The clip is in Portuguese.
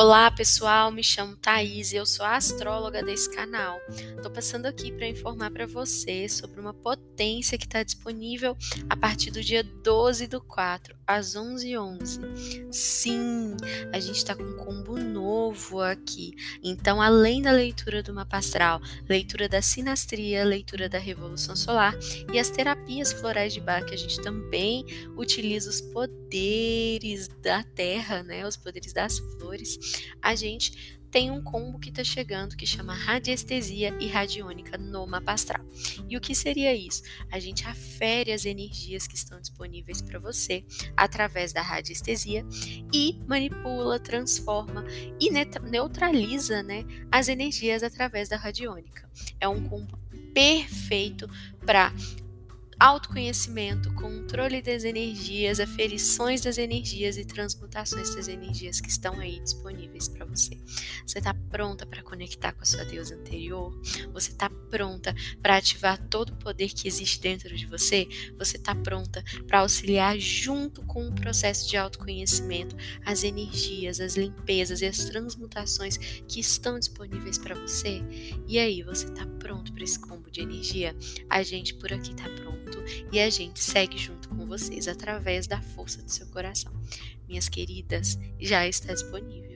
Olá pessoal, me chamo Thaís e eu sou a astróloga desse canal. Estou passando aqui para informar para você sobre uma potência que está disponível a partir do dia 12 do 4 às 11h11. Sim, a gente está com um combo novo aqui. Então, além da leitura do mapa astral, leitura da sinastria, leitura da revolução solar e as terapias florais de Bach, a gente também utiliza os poderes da terra, né, os poderes das flores a gente tem um combo que está chegando que chama radiestesia e radiônica no mapa astral. E o que seria isso? A gente afere as energias que estão disponíveis para você através da radiestesia e manipula, transforma e neutraliza né, as energias através da radiônica. É um combo perfeito para autoconhecimento, controle das energias, aferições das energias e transmutações das energias que estão aí disponíveis para você. Você está pronta para conectar com a sua deusa anterior? Você está pronta para ativar todo o poder que existe dentro de você? Você está pronta para auxiliar junto com o processo de autoconhecimento as energias, as limpezas e as transmutações que estão disponíveis para você? E aí, você está pronto para esse combo de energia? A gente por aqui está pronto e a gente segue junto com vocês através da força do seu coração. Minhas queridas, já está disponível.